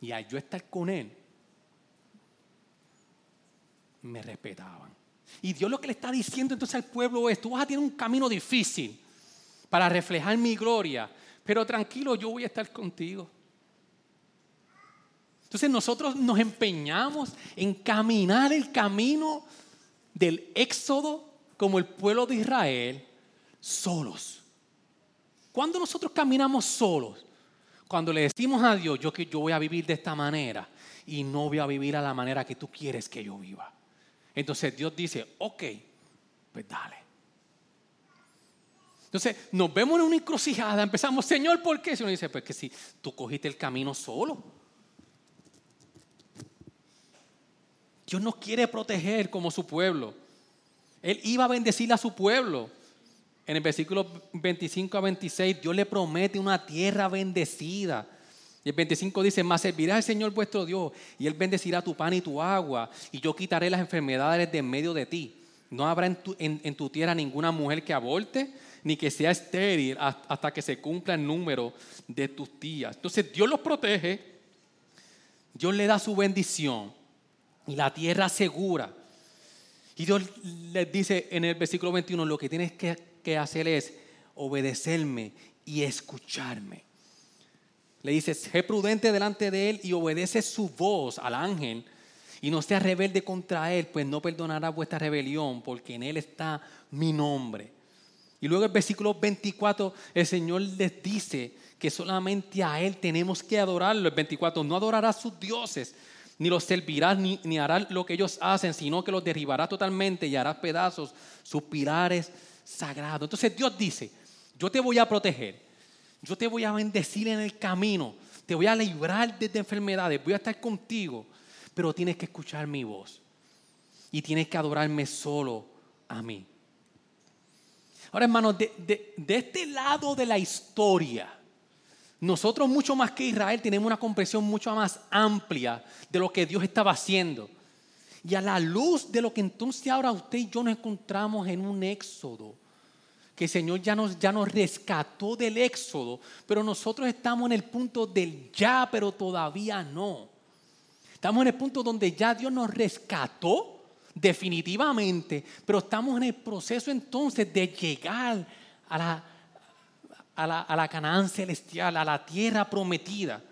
Y al yo estar con él, me respetaban. Y Dios lo que le está diciendo entonces al pueblo es, tú vas a tener un camino difícil para reflejar mi gloria, pero tranquilo, yo voy a estar contigo. Entonces nosotros nos empeñamos en caminar el camino del éxodo como el pueblo de Israel solos. ¿Cuándo nosotros caminamos solos? Cuando le decimos a Dios, yo yo voy a vivir de esta manera y no voy a vivir a la manera que tú quieres que yo viva. Entonces Dios dice, ok, pues dale. Entonces nos vemos en una encrucijada, empezamos, Señor, ¿por qué? Si uno dice, pues que si tú cogiste el camino solo. Dios nos quiere proteger como su pueblo. Él iba a bendecir a su pueblo. En el versículo 25 a 26, Dios le promete una tierra bendecida. Y el 25 dice, más servirá al Señor vuestro Dios, y Él bendecirá tu pan y tu agua, y yo quitaré las enfermedades de en medio de ti. No habrá en tu, en tu tierra ninguna mujer que aborte, ni que sea estéril hasta que se cumpla el número de tus días. Entonces Dios los protege, Dios le da su bendición y la tierra segura. Y Dios les dice en el versículo 21, lo que tienes que, que hacer es obedecerme y escucharme. Le dice, sé prudente delante de él y obedece su voz al ángel y no sea rebelde contra él, pues no perdonará vuestra rebelión, porque en él está mi nombre. Y luego el versículo 24, el Señor les dice que solamente a Él tenemos que adorarlo. El 24, no adorará a sus dioses, ni los servirá, ni, ni hará lo que ellos hacen, sino que los derribará totalmente y hará pedazos sus pilares sagrados. Entonces Dios dice, yo te voy a proteger, yo te voy a bendecir en el camino, te voy a librar de enfermedades, voy a estar contigo, pero tienes que escuchar mi voz y tienes que adorarme solo a mí. Ahora, hermanos, de, este lado de la historia, nosotros mucho más que Israel tenemos una comprensión mucho más amplia de lo que Dios estaba haciendo. Y a la luz de lo que entonces ahora usted y yo nos encontramos en un éxodo, que el Señor ya nos, ya nos rescató del éxodo, pero nosotros estamos en el punto del ya, pero todavía no. Estamos en el punto donde ya Dios nos rescató definitivamente, pero estamos en el proceso entonces de llegar a la, a la, a la Canaán celestial, a la tierra prometida.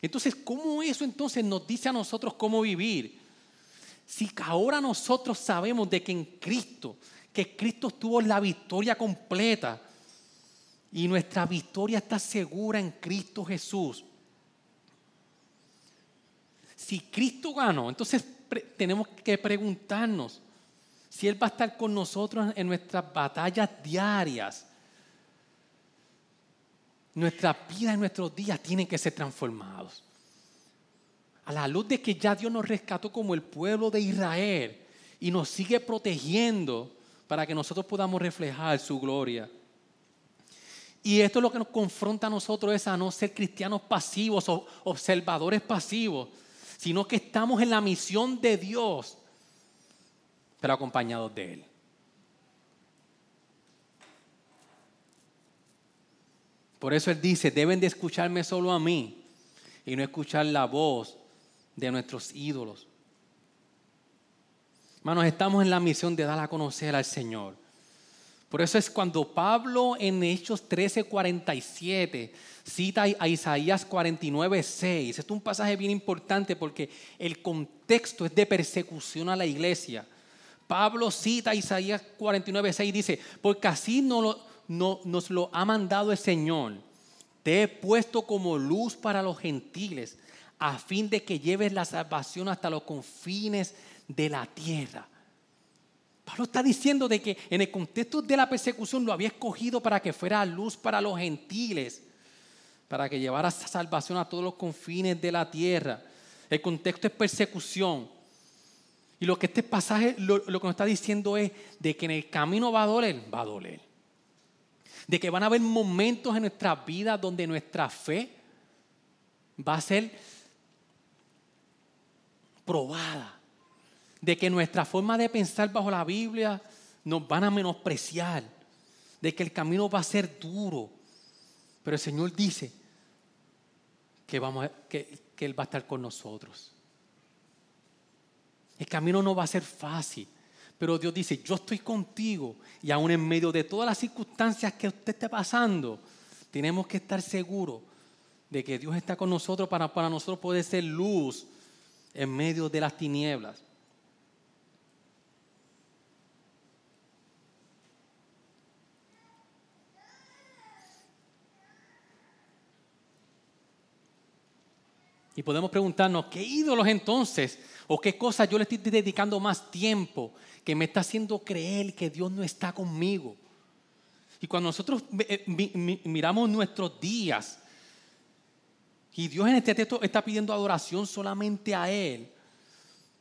Entonces, ¿cómo eso entonces nos dice a nosotros cómo vivir? Si ahora nosotros sabemos de que en Cristo, que Cristo tuvo la victoria completa y nuestra victoria está segura en Cristo Jesús. Si Cristo ganó, entonces tenemos que preguntarnos si Él va a estar con nosotros en nuestras batallas diarias. Nuestra vida y nuestros días tienen que ser transformados. A la luz de que ya Dios nos rescató como el pueblo de Israel y nos sigue protegiendo para que nosotros podamos reflejar su gloria. Y esto es lo que nos confronta a nosotros es a no ser cristianos pasivos o observadores pasivos, sino que estamos en la misión de Dios, pero acompañados de Él. Por eso Él dice, deben de escucharme solo a mí y no escuchar la voz de nuestros ídolos. Hermanos, estamos en la misión de dar a conocer al Señor. Por eso es cuando Pablo en Hechos 13:47 cita a Isaías 49:6. Este es un pasaje bien importante porque el contexto es de persecución a la iglesia. Pablo cita a Isaías 49:6 y dice, porque así no, no, nos lo ha mandado el Señor. Te he puesto como luz para los gentiles, a fin de que lleves la salvación hasta los confines de la tierra. Pablo está diciendo de que en el contexto de la persecución lo había escogido para que fuera luz para los gentiles, para que llevara salvación a todos los confines de la tierra. El contexto es persecución. Y lo que este pasaje lo, que nos está diciendo es de que en el camino va a doler, va a doler. De que van a haber momentos en nuestra vida donde nuestra fe va a ser probada de que nuestra forma de pensar bajo la Biblia nos van a menospreciar, de que el camino va a ser duro. Pero el Señor dice que, Él va a estar con nosotros. El camino no va a ser fácil, pero Dios dice, yo estoy contigo y aún en medio de todas las circunstancias que usted esté pasando, tenemos que estar seguros de que Dios está con nosotros para, para nosotros poder ser luz en medio de las tinieblas. Y podemos preguntarnos, ¿qué ídolos entonces? ¿O qué cosas yo le estoy dedicando más tiempo que me está haciendo creer que Dios no está conmigo? Y cuando nosotros eh, miramos nuestros días y Dios en este texto está pidiendo adoración solamente a Él,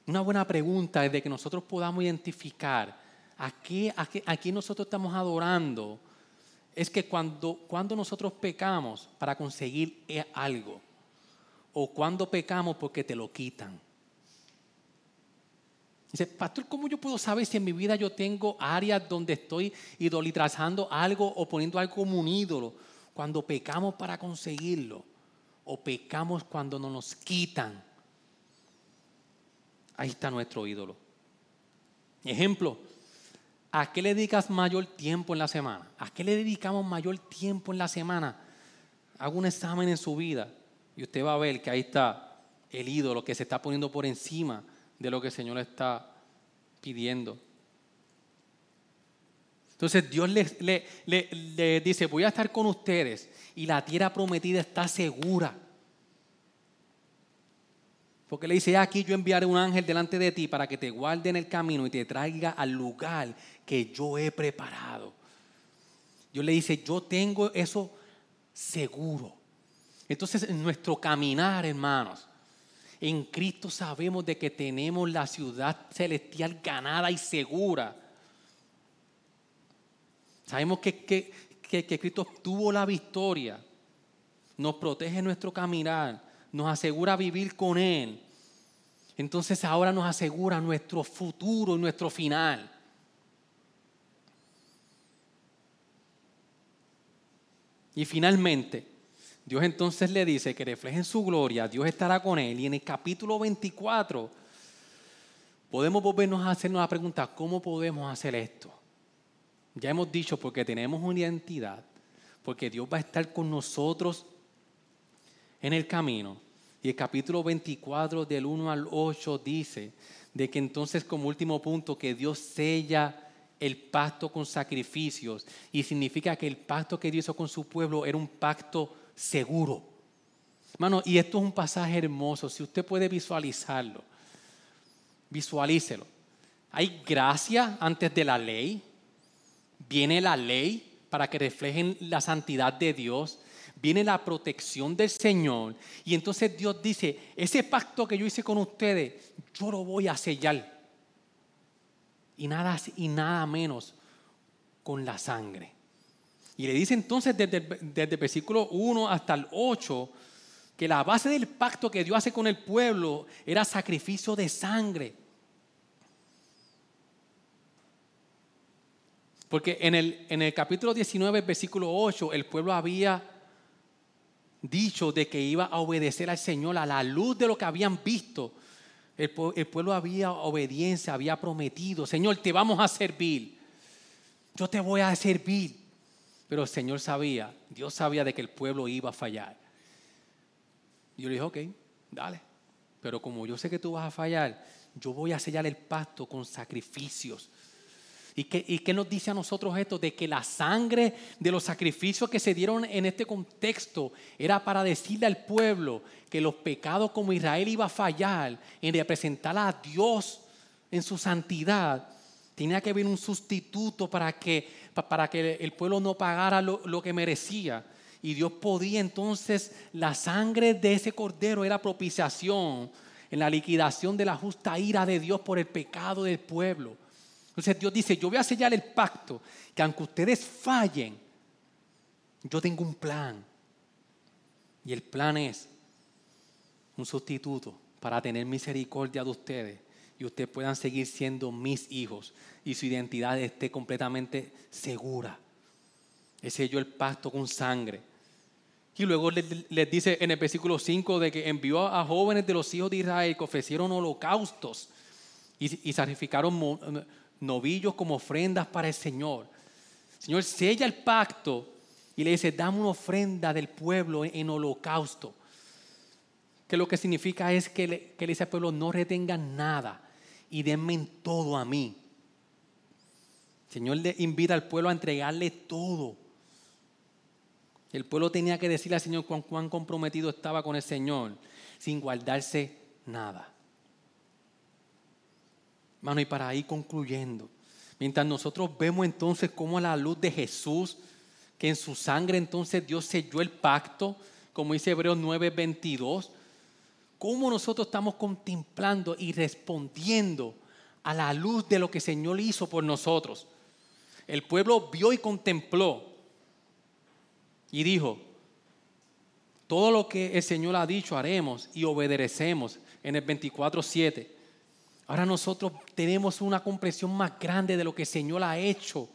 una buena pregunta es de que nosotros podamos identificar a qué, a qué, nosotros estamos adorando, es que cuando, cuando nosotros pecamos para conseguir algo, o cuando pecamos porque te lo quitan. Dice, pastor, ¿cómo yo puedo saber si en mi vida yo tengo áreas donde estoy idolitrazando algo o poniendo algo como un ídolo? Cuando pecamos para conseguirlo o pecamos cuando no nos quitan. Ahí está nuestro ídolo. Ejemplo, ¿a qué le dedicas mayor tiempo en la semana? ¿A qué le dedicamos mayor tiempo en la semana? Haga un examen en su vida y usted va a ver que ahí está el ídolo que se está poniendo por encima de lo que el Señor está pidiendo. Entonces Dios le, dice, voy a estar con ustedes y la tierra prometida está segura. Porque le dice, aquí yo enviaré un ángel delante de ti para que te guarde en el camino y te traiga al lugar que yo he preparado. Dios le dice, yo tengo eso seguro. Entonces en nuestro caminar, hermanos, en Cristo sabemos de que tenemos la ciudad celestial ganada y segura. Sabemos que, que, Cristo obtuvo la victoria. Nos protege nuestro caminar. Nos asegura vivir con Él. Entonces ahora nos asegura nuestro futuro y nuestro final. Y finalmente, Dios entonces le dice que reflejen su gloria, Dios estará con él. Y en el capítulo 24 podemos volvernos a hacernos la pregunta, ¿cómo podemos hacer esto? Ya hemos dicho, porque tenemos una identidad, porque Dios va a estar con nosotros en el camino. Y el capítulo 24 del 1 al 8 dice de que entonces como último punto que Dios sella el pacto con sacrificios y significa que el pacto que Dios hizo con su pueblo era un pacto seguro. Hermano, y esto es un pasaje hermoso, si usted puede visualizarlo, visualícelo. Hay gracia antes de la ley, viene la ley para que reflejen la santidad de Dios, viene la protección del Señor, y entonces Dios dice, ese pacto que yo hice con ustedes, yo lo voy a sellar. Y nada, y nada menos con la sangre. Y le dice entonces desde, el versículo 1 hasta el 8 que la base del pacto que Dios hace con el pueblo era sacrificio de sangre. Porque en el, en el capítulo 19, versículo 8, el pueblo había dicho de que iba a obedecer al Señor a la luz de lo que habían visto. El, pueblo había obediencia, había prometido, Señor, te vamos a servir. Yo te voy a servir. Pero el Señor sabía, Dios sabía de que el pueblo iba a fallar. Yo le dije, ok, dale. Pero como yo sé que tú vas a fallar, yo voy a sellar el pacto con sacrificios. ¿Y qué, ¿Y qué, nos dice a nosotros esto? De que la sangre de los sacrificios que se dieron en este contexto era para decirle al pueblo que los pecados como Israel iba a fallar en representar a Dios en su santidad. Tenía que haber un sustituto para que para que el pueblo no pagara lo, que merecía. Y Dios podía entonces, la sangre de ese cordero era propiciación en la liquidación de la justa ira de Dios por el pecado del pueblo. Entonces Dios dice, yo voy a sellar el pacto, que aunque ustedes fallen, yo tengo un plan. Y el plan es un sustituto para tener misericordia de ustedes y ustedes puedan seguir siendo mis hijos y su identidad esté completamente segura. Ese yo el pacto con sangre. Y luego les, dice en el versículo 5 de que envió a jóvenes de los hijos de Israel que ofrecieron holocaustos y, sacrificaron novillos como ofrendas para el Señor. Señor sella el pacto y le dice, dame una ofrenda del pueblo en, holocausto. Que lo que significa es que le, que dice al pueblo, no retengan nada y denme todo a mí. Señor le invita al pueblo a entregarle todo. El pueblo tenía que decirle al Señor cuán, comprometido estaba con el Señor, sin guardarse nada. Mano, y para ir concluyendo, mientras nosotros vemos entonces cómo a la luz de Jesús, que en su sangre entonces Dios selló el pacto, como dice Hebreos 9:22, cómo nosotros estamos contemplando y respondiendo a la luz de lo que el Señor hizo por nosotros. El pueblo vio y contempló y dijo, todo lo que el Señor ha dicho haremos y obedecemos en el 24.7. Ahora nosotros tenemos una comprensión más grande de lo que el Señor ha hecho.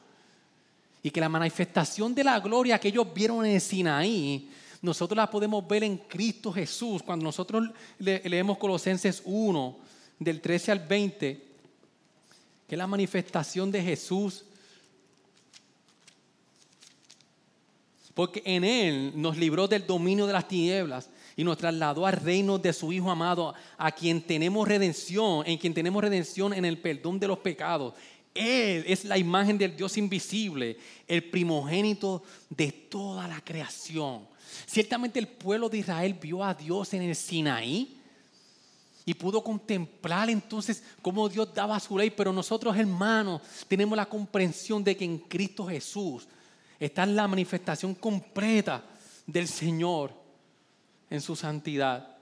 Y que la manifestación de la gloria que ellos vieron en Sinaí, nosotros la podemos ver en Cristo Jesús. Cuando nosotros leemos Colosenses 1, del 13 al 20, que la manifestación de Jesús. Porque en Él nos libró del dominio de las tinieblas y nos trasladó al reino de su Hijo amado, a quien tenemos redención, en quien tenemos redención en el perdón de los pecados. Él es la imagen del Dios invisible, el primogénito de toda la creación. Ciertamente el pueblo de Israel vio a Dios en el Sinaí y pudo contemplar entonces cómo Dios daba su ley, pero nosotros hermanos tenemos la comprensión de que en Cristo Jesús está la manifestación completa del Señor en su santidad.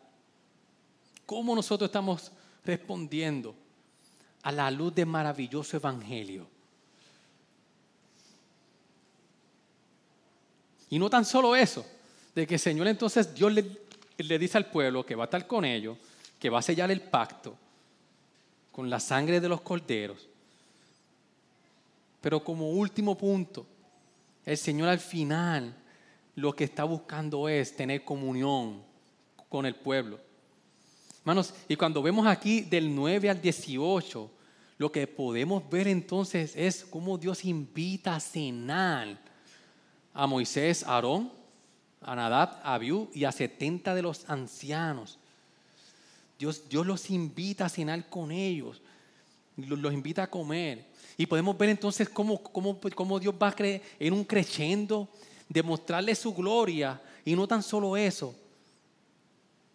¿Cómo nosotros estamos respondiendo a la luz del maravilloso evangelio? Y no tan solo eso, de que el Señor entonces Dios le, le dice al pueblo que va a estar con ellos, que va a sellar el pacto con la sangre de los corderos. Pero como último punto, el Señor al final lo que está buscando es tener comunión con el pueblo. Hermanos, y cuando vemos aquí del 9 al 18, lo que podemos ver entonces es cómo Dios invita a cenar a Moisés, a Aarón, a Nadab, a Abiú y a 70 de los ancianos. Dios, Dios los invita a cenar con ellos, los, invita a comer. Y podemos ver entonces cómo, cómo, cómo Dios va a creer en un creciendo demostrarle su gloria y no tan solo eso,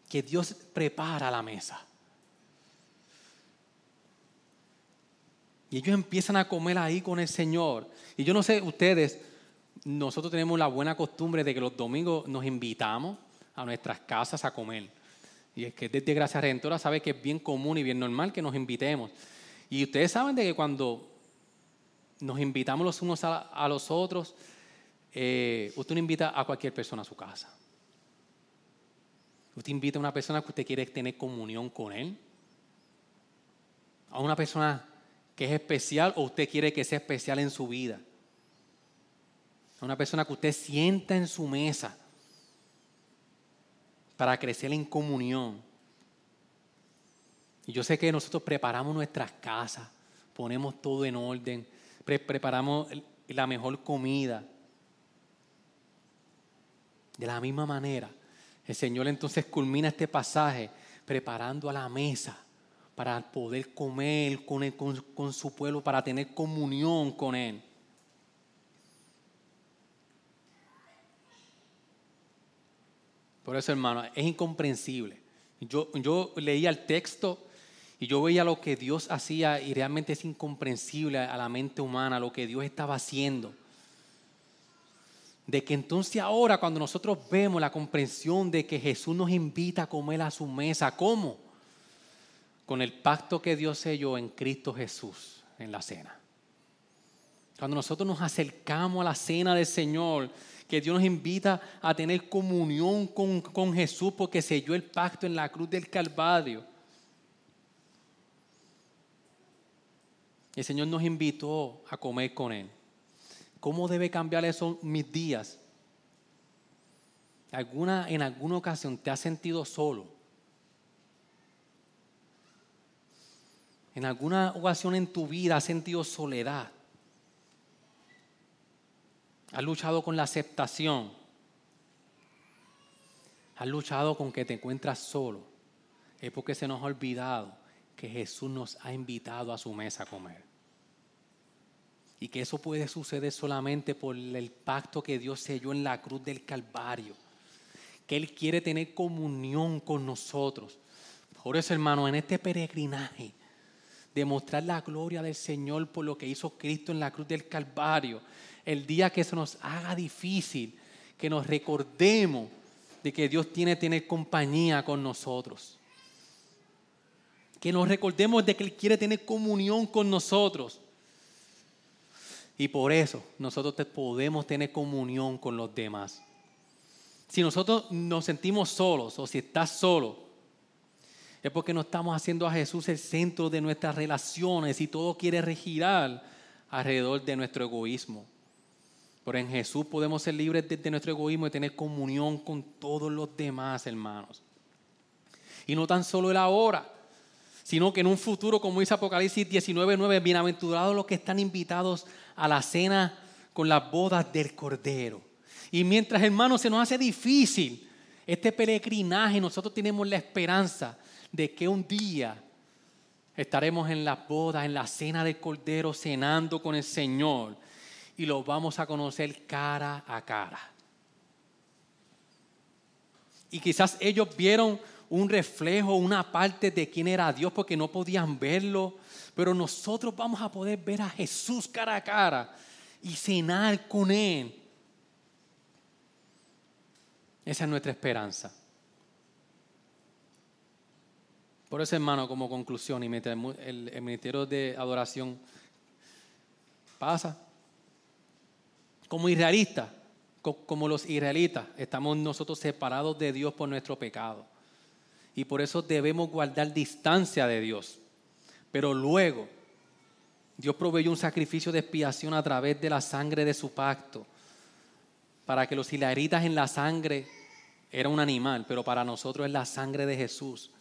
que Dios prepara la mesa. Y ellos empiezan a comer ahí con el Señor. Y yo no sé, ustedes, nosotros tenemos la buena costumbre de que los domingos nos invitamos a nuestras casas a comer. Y es que desde Gracia Redentora sabe que es bien común y bien normal que nos invitemos. Y ustedes saben de que cuando nos invitamos los unos a los otros, eh, usted no invita a cualquier persona a su casa. Usted invita a una persona que usted quiere tener comunión con él. A una persona que es especial o usted quiere que sea especial en su vida. A una persona que usted sienta en su mesa para crecer en comunión. Y yo sé que nosotros preparamos nuestras casas, ponemos todo en orden, preparamos la mejor comida. De la misma manera, el Señor entonces culmina este pasaje preparando a la mesa para poder comer con, con, su pueblo, para tener comunión con Él. Por eso, hermano, es incomprensible. Yo, yo leía el texto y yo veía lo que Dios hacía y realmente es incomprensible a la mente humana lo que Dios estaba haciendo de que entonces ahora cuando nosotros vemos la comprensión de que Jesús nos invita a comer a su mesa, ¿cómo? Con el pacto que Dios selló en Cristo Jesús en la cena. Cuando nosotros nos acercamos a la cena del Señor, que Dios nos invita a tener comunión con, con Jesús porque selló el pacto en la cruz del Calvario. El Señor nos invitó a comer con Él. ¿Cómo debe cambiar eso mis días? ¿Alguna, ¿En alguna ocasión te has sentido solo? ¿En alguna ocasión en tu vida has sentido soledad? ¿Has luchado con la aceptación? ¿Has luchado con que te encuentras solo? Es porque se nos ha olvidado que Jesús nos ha invitado a su mesa a comer. Y que eso puede suceder solamente por el pacto que Dios selló en la cruz del Calvario. Que Él quiere tener comunión con nosotros. Por eso, hermano, en este peregrinaje, demostrar la gloria del Señor por lo que hizo Cristo en la cruz del Calvario. El día que se nos haga difícil, que nos recordemos de que Dios tiene tener compañía con nosotros. Que nos recordemos de que Él quiere tener comunión con nosotros. Y por eso nosotros podemos tener comunión con los demás. Si nosotros nos sentimos solos o si estás solo, es porque no estamos haciendo a Jesús el centro de nuestras relaciones y todo quiere regirar alrededor de nuestro egoísmo. Pero en Jesús podemos ser libres de, nuestro egoísmo y tener comunión con todos los demás, hermanos. Y no tan solo el ahora, sino que en un futuro, como dice Apocalipsis 19:9, bienaventurados los que están invitados a la cena con las bodas del Cordero. Y mientras, hermanos, se nos hace difícil este peregrinaje, nosotros tenemos la esperanza de que un día estaremos en las bodas, en la cena del Cordero, cenando con el Señor y lo vamos a conocer cara a cara. Y quizás ellos vieron un reflejo, una parte de quién era Dios porque no podían verlo, pero nosotros vamos a poder ver a Jesús cara a cara y cenar con Él. Esa es nuestra esperanza. Por eso, hermano, como conclusión, y el, el ministerio de adoración pasa. Como israelitas, como los israelitas, estamos nosotros separados de Dios por nuestro pecado. Y por eso debemos guardar distancia de Dios. Pero luego, Dios proveyó un sacrificio de expiación a través de la sangre de su pacto. Para que los israelitas en la sangre era un animal, pero para nosotros es la sangre de Jesús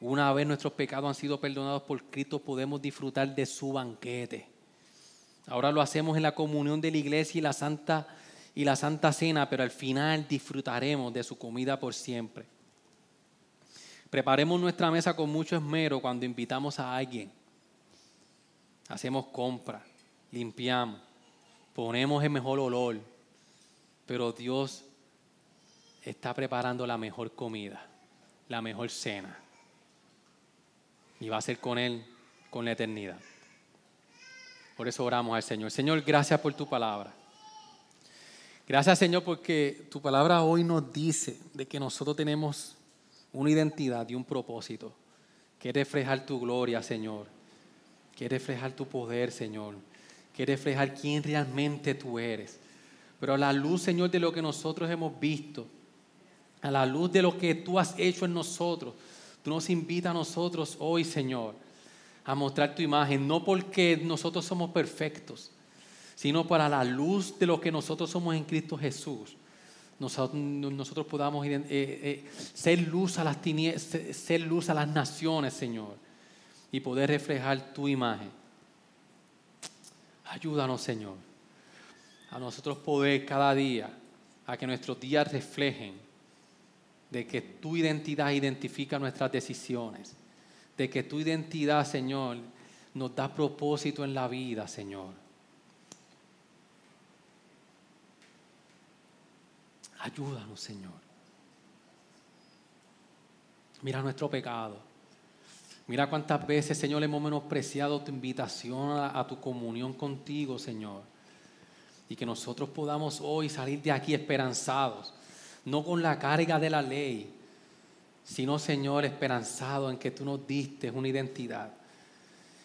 una vez nuestros pecados han sido perdonados por Cristo, podemos disfrutar de su banquete. Ahora lo hacemos en la comunión de la iglesia y la santa y la santa cena, pero al final disfrutaremos de su comida por siempre. Preparemos nuestra mesa con mucho esmero cuando invitamos a alguien. Hacemos compra, limpiamos, ponemos el mejor olor, pero Dios está preparando la mejor comida, la mejor cena y va a ser con Él con la eternidad. Por eso oramos al Señor. Señor, gracias por tu palabra. Gracias, Señor, porque tu palabra hoy nos dice de que nosotros tenemos una identidad y un propósito. Que reflejar tu gloria, Señor. Que reflejar tu poder, Señor. Que reflejar quién realmente tú eres. Pero a la luz, Señor, de lo que nosotros hemos visto, a la luz de lo que tú has hecho en nosotros, Tú nos invitas a nosotros hoy, Señor, a mostrar tu imagen, no porque nosotros somos perfectos, sino para la luz de lo que nosotros somos en Cristo Jesús. Nosotros, podamos eh, eh, ser, luz a las ser luz a las naciones, Señor, y poder reflejar tu imagen. Ayúdanos, Señor, a nosotros poder cada día, a que nuestros días reflejen de que tu identidad identifica nuestras decisiones, de que tu identidad, Señor, nos da propósito en la vida, Señor. Ayúdanos, Señor. Mira nuestro pecado. Mira cuántas veces, Señor, hemos menospreciado tu invitación a, tu comunión contigo, Señor. Y que nosotros podamos hoy salir de aquí esperanzados no con la carga de la ley, sino, Señor, esperanzado en que tú nos diste una identidad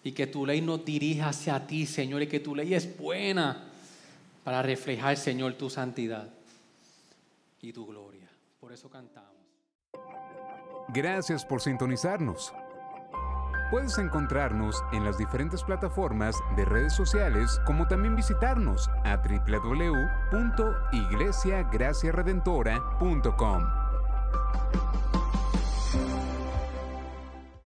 y que tu ley nos dirija hacia ti, Señor, y que tu ley es buena para reflejar, Señor, tu santidad y tu gloria. Por eso cantamos. Gracias por sintonizarnos. Puedes encontrarnos en las diferentes plataformas de redes sociales, como también visitarnos a www.iglesiagraciaredentora.com.